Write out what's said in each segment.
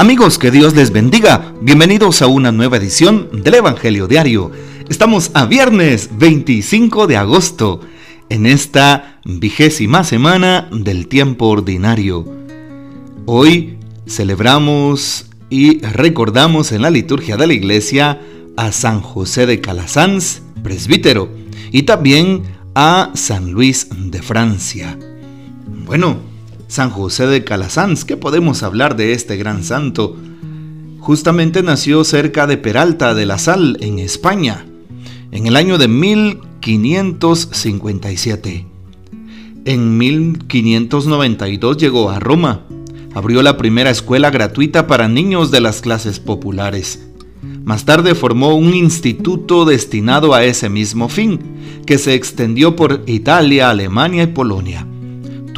Amigos, que Dios les bendiga. Bienvenidos a una nueva edición del Evangelio Diario. Estamos a viernes 25 de agosto, en esta vigésima semana del tiempo ordinario. Hoy celebramos y recordamos en la liturgia de la iglesia a San José de Calasanz, presbítero, y también a San Luis de Francia. Bueno, San José de Calasanz. ¿Qué podemos hablar de este gran santo? Justamente nació cerca de Peralta de la Sal, en España, en el año de 1557. En 1592 llegó a Roma. Abrió la primera escuela gratuita para niños de las clases populares. Más tarde formó un instituto destinado a ese mismo fin, que se extendió por Italia, Alemania y Polonia.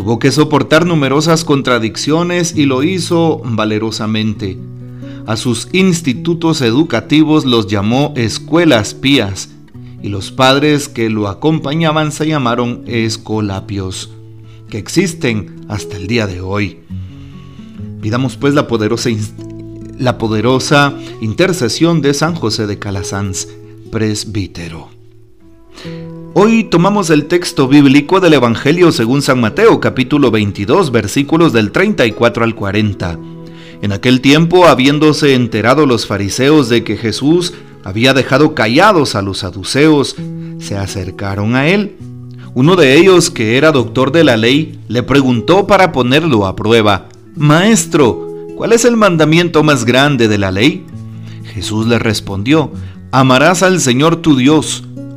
Tuvo que soportar numerosas contradicciones y lo hizo valerosamente. A sus institutos educativos los llamó escuelas pías y los padres que lo acompañaban se llamaron escolapios, que existen hasta el día de hoy. Pidamos pues la poderosa, la poderosa intercesión de San José de Calasanz, presbítero. Hoy tomamos el texto bíblico del Evangelio según San Mateo capítulo 22 versículos del 34 al 40. En aquel tiempo, habiéndose enterado los fariseos de que Jesús había dejado callados a los saduceos, se acercaron a él. Uno de ellos, que era doctor de la ley, le preguntó para ponerlo a prueba, Maestro, ¿cuál es el mandamiento más grande de la ley? Jesús le respondió, Amarás al Señor tu Dios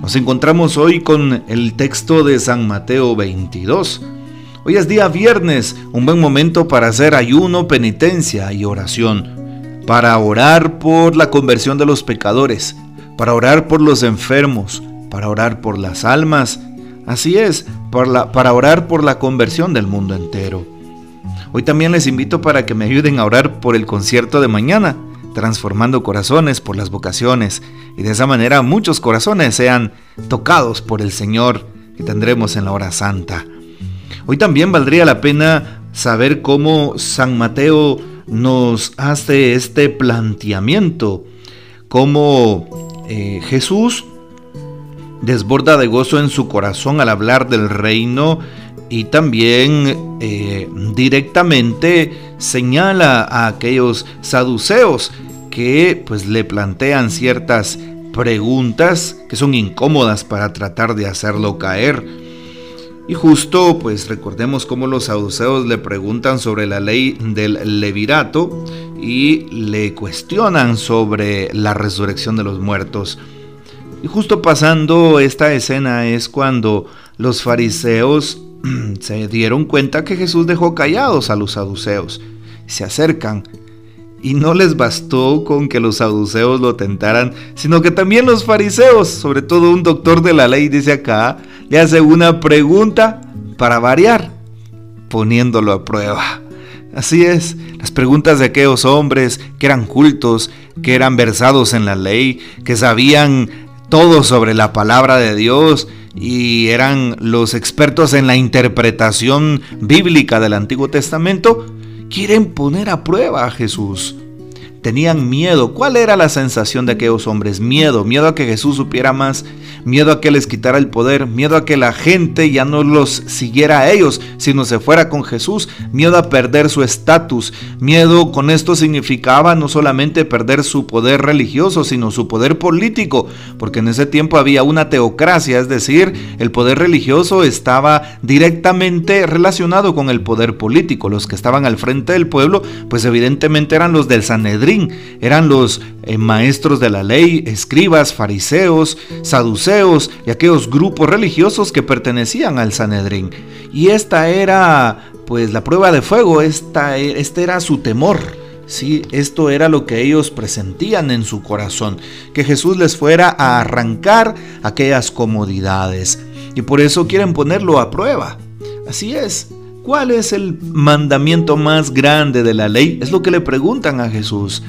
Nos encontramos hoy con el texto de San Mateo 22. Hoy es día viernes, un buen momento para hacer ayuno, penitencia y oración, para orar por la conversión de los pecadores, para orar por los enfermos, para orar por las almas, así es, para, para orar por la conversión del mundo entero. Hoy también les invito para que me ayuden a orar por el concierto de mañana transformando corazones por las vocaciones y de esa manera muchos corazones sean tocados por el Señor que tendremos en la hora santa. Hoy también valdría la pena saber cómo San Mateo nos hace este planteamiento, cómo eh, Jesús desborda de gozo en su corazón al hablar del reino y también eh, directamente señala a aquellos saduceos que pues le plantean ciertas preguntas que son incómodas para tratar de hacerlo caer. Y justo pues recordemos cómo los saduceos le preguntan sobre la ley del levirato y le cuestionan sobre la resurrección de los muertos. Y justo pasando esta escena es cuando los fariseos se dieron cuenta que Jesús dejó callados a los saduceos. Se acercan y no les bastó con que los saduceos lo tentaran, sino que también los fariseos, sobre todo un doctor de la ley, dice acá, le hace una pregunta para variar, poniéndolo a prueba. Así es, las preguntas de aquellos hombres que eran cultos, que eran versados en la ley, que sabían todo sobre la palabra de Dios y eran los expertos en la interpretación bíblica del Antiguo Testamento, quieren poner a prueba a Jesús. Tenían miedo. ¿Cuál era la sensación de aquellos hombres? Miedo, miedo a que Jesús supiera más, miedo a que les quitara el poder, miedo a que la gente ya no los siguiera a ellos, sino se fuera con Jesús, miedo a perder su estatus, miedo con esto significaba no solamente perder su poder religioso, sino su poder político, porque en ese tiempo había una teocracia, es decir, el poder religioso estaba directamente relacionado con el poder político. Los que estaban al frente del pueblo, pues evidentemente eran los del Sanedrín, eran los eh, maestros de la ley, escribas, fariseos, saduceos y aquellos grupos religiosos que pertenecían al Sanedrín. Y esta era pues la prueba de fuego, esta, este era su temor, Sí, esto era lo que ellos presentían en su corazón, que Jesús les fuera a arrancar aquellas comodidades. Y por eso quieren ponerlo a prueba. Así es. ¿Cuál es el mandamiento más grande de la ley? Es lo que le preguntan a Jesús.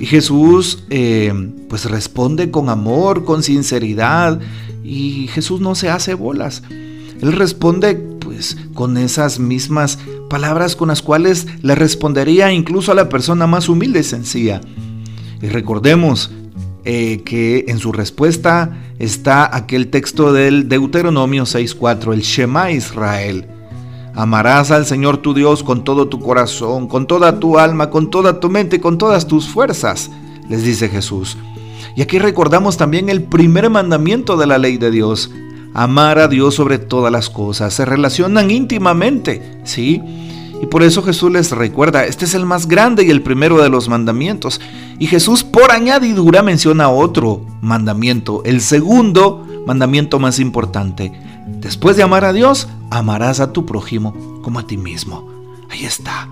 Y Jesús eh, pues responde con amor, con sinceridad. Y Jesús no se hace bolas. Él responde pues con esas mismas palabras con las cuales le respondería incluso a la persona más humilde y sencilla. Y recordemos eh, que en su respuesta está aquel texto del Deuteronomio 6.4, el Shema Israel. Amarás al Señor tu Dios con todo tu corazón, con toda tu alma, con toda tu mente, con todas tus fuerzas, les dice Jesús. Y aquí recordamos también el primer mandamiento de la ley de Dios, amar a Dios sobre todas las cosas. Se relacionan íntimamente, ¿sí? Y por eso Jesús les recuerda, este es el más grande y el primero de los mandamientos. Y Jesús por añadidura menciona otro mandamiento, el segundo mandamiento más importante. Después de amar a Dios, amarás a tu prójimo como a ti mismo. Ahí está.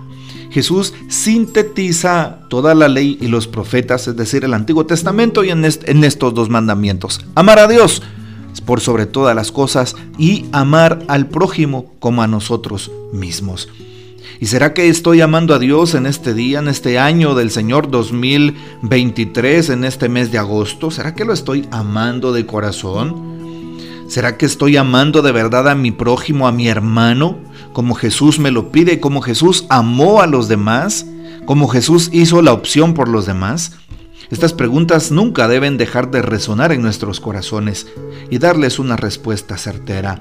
Jesús sintetiza toda la ley y los profetas, es decir, el Antiguo Testamento y en, estos dos mandamientos. Amar a Dios por sobre todas las cosas y amar al prójimo como a nosotros mismos. ¿Y será que estoy amando a Dios en este día, en este año del Señor 2023, en este mes de agosto? ¿Será que lo estoy amando de corazón? ¿Será que estoy amando de verdad a mi prójimo, a mi hermano, como Jesús me lo pide, como Jesús amó a los demás, como Jesús hizo la opción por los demás? Estas preguntas nunca deben dejar de resonar en nuestros corazones y darles una respuesta certera.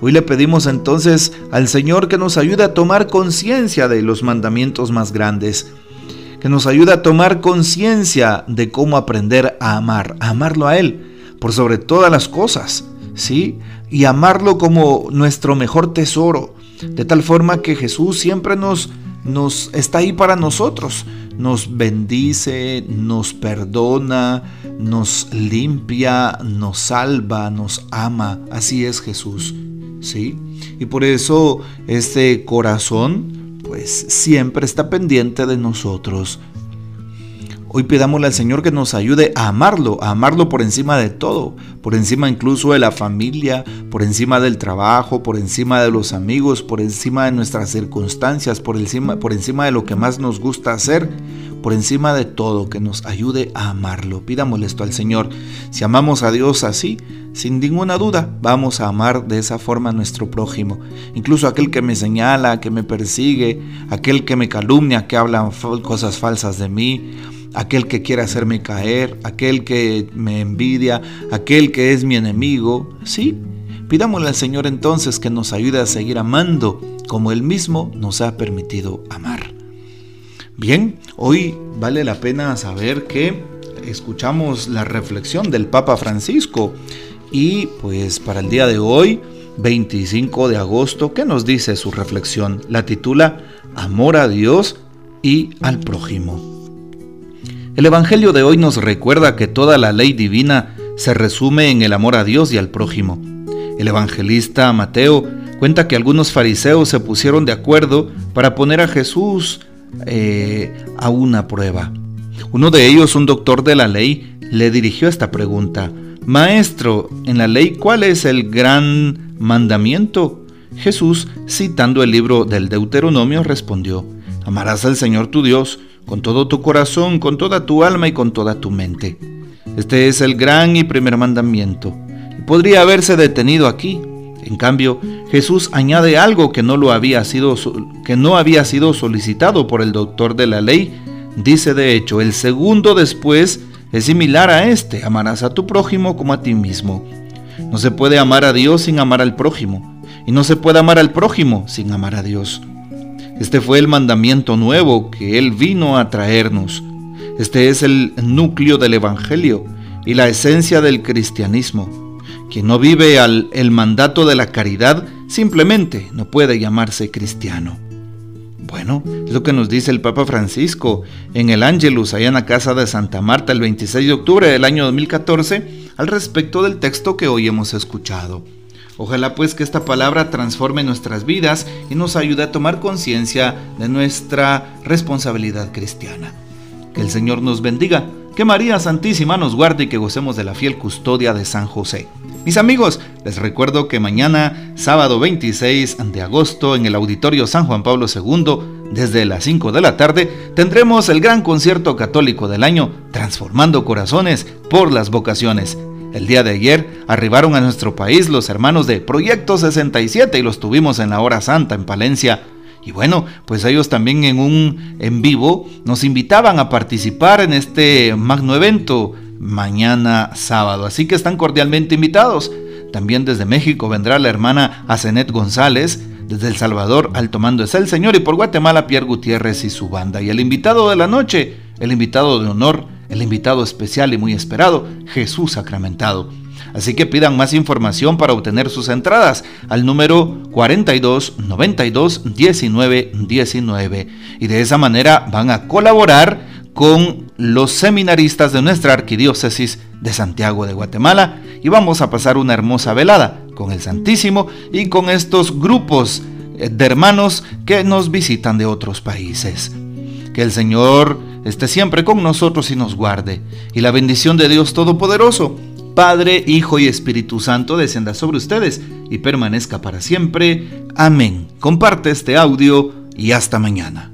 Hoy le pedimos entonces al Señor que nos ayude a tomar conciencia de los mandamientos más grandes, que nos ayude a tomar conciencia de cómo aprender a amar, a amarlo a Él, por sobre todas las cosas, ¿sí? Y amarlo como nuestro mejor tesoro, de tal forma que Jesús siempre nos, nos está ahí para nosotros, nos bendice, nos perdona, nos limpia, nos salva, nos ama. Así es Jesús, ¿sí? Y por eso este corazón, pues siempre está pendiente de nosotros. Hoy pidámosle al Señor que nos ayude a amarlo, a amarlo por encima de todo, por encima incluso de la familia, por encima del trabajo, por encima de los amigos, por encima de nuestras circunstancias, por encima, por encima de lo que más nos gusta hacer, por encima de todo, que nos ayude a amarlo. Pidámosle esto al Señor. Si amamos a Dios así, sin ninguna duda, vamos a amar de esa forma a nuestro prójimo. Incluso aquel que me señala, que me persigue, aquel que me calumnia, que habla cosas falsas de mí aquel que quiere hacerme caer, aquel que me envidia, aquel que es mi enemigo. Sí, pidámosle al Señor entonces que nos ayude a seguir amando como Él mismo nos ha permitido amar. Bien, hoy vale la pena saber que escuchamos la reflexión del Papa Francisco y pues para el día de hoy, 25 de agosto, ¿qué nos dice su reflexión? La titula Amor a Dios y al prójimo. El Evangelio de hoy nos recuerda que toda la ley divina se resume en el amor a Dios y al prójimo. El evangelista Mateo cuenta que algunos fariseos se pusieron de acuerdo para poner a Jesús eh, a una prueba. Uno de ellos, un doctor de la ley, le dirigió esta pregunta. Maestro, en la ley, ¿cuál es el gran mandamiento? Jesús, citando el libro del Deuteronomio, respondió, Amarás al Señor tu Dios con todo tu corazón, con toda tu alma y con toda tu mente. Este es el gran y primer mandamiento. podría haberse detenido aquí. En cambio, Jesús añade algo que no, lo había sido, que no había sido solicitado por el doctor de la ley. Dice de hecho, el segundo después es similar a este, amarás a tu prójimo como a ti mismo. No se puede amar a Dios sin amar al prójimo, y no se puede amar al prójimo sin amar a Dios. Este fue el mandamiento nuevo que Él vino a traernos. Este es el núcleo del Evangelio y la esencia del cristianismo. Quien no vive al, el mandato de la caridad simplemente no puede llamarse cristiano. Bueno, es lo que nos dice el Papa Francisco en el Ángelus, allá en la casa de Santa Marta, el 26 de octubre del año 2014, al respecto del texto que hoy hemos escuchado. Ojalá pues que esta palabra transforme nuestras vidas y nos ayude a tomar conciencia de nuestra responsabilidad cristiana. Que el Señor nos bendiga, que María Santísima nos guarde y que gocemos de la fiel custodia de San José. Mis amigos, les recuerdo que mañana, sábado 26 de agosto, en el Auditorio San Juan Pablo II, desde las 5 de la tarde, tendremos el gran concierto católico del año, Transformando Corazones por las Vocaciones. El día de ayer arribaron a nuestro país los hermanos de Proyecto 67 y los tuvimos en la hora santa en Palencia. Y bueno, pues ellos también en un en vivo nos invitaban a participar en este magno evento mañana sábado. Así que están cordialmente invitados. También desde México vendrá la hermana Asenet González, desde El Salvador Alto Mando es el Señor y por Guatemala Pierre Gutiérrez y su banda. Y el invitado de la noche, el invitado de honor, el invitado especial y muy esperado, Jesús sacramentado. Así que pidan más información para obtener sus entradas al número 42 92 19 19 y de esa manera van a colaborar con los seminaristas de nuestra arquidiócesis de Santiago de Guatemala y vamos a pasar una hermosa velada con el Santísimo y con estos grupos de hermanos que nos visitan de otros países. Que el Señor esté siempre con nosotros y nos guarde. Y la bendición de Dios Todopoderoso, Padre, Hijo y Espíritu Santo descienda sobre ustedes y permanezca para siempre. Amén. Comparte este audio y hasta mañana.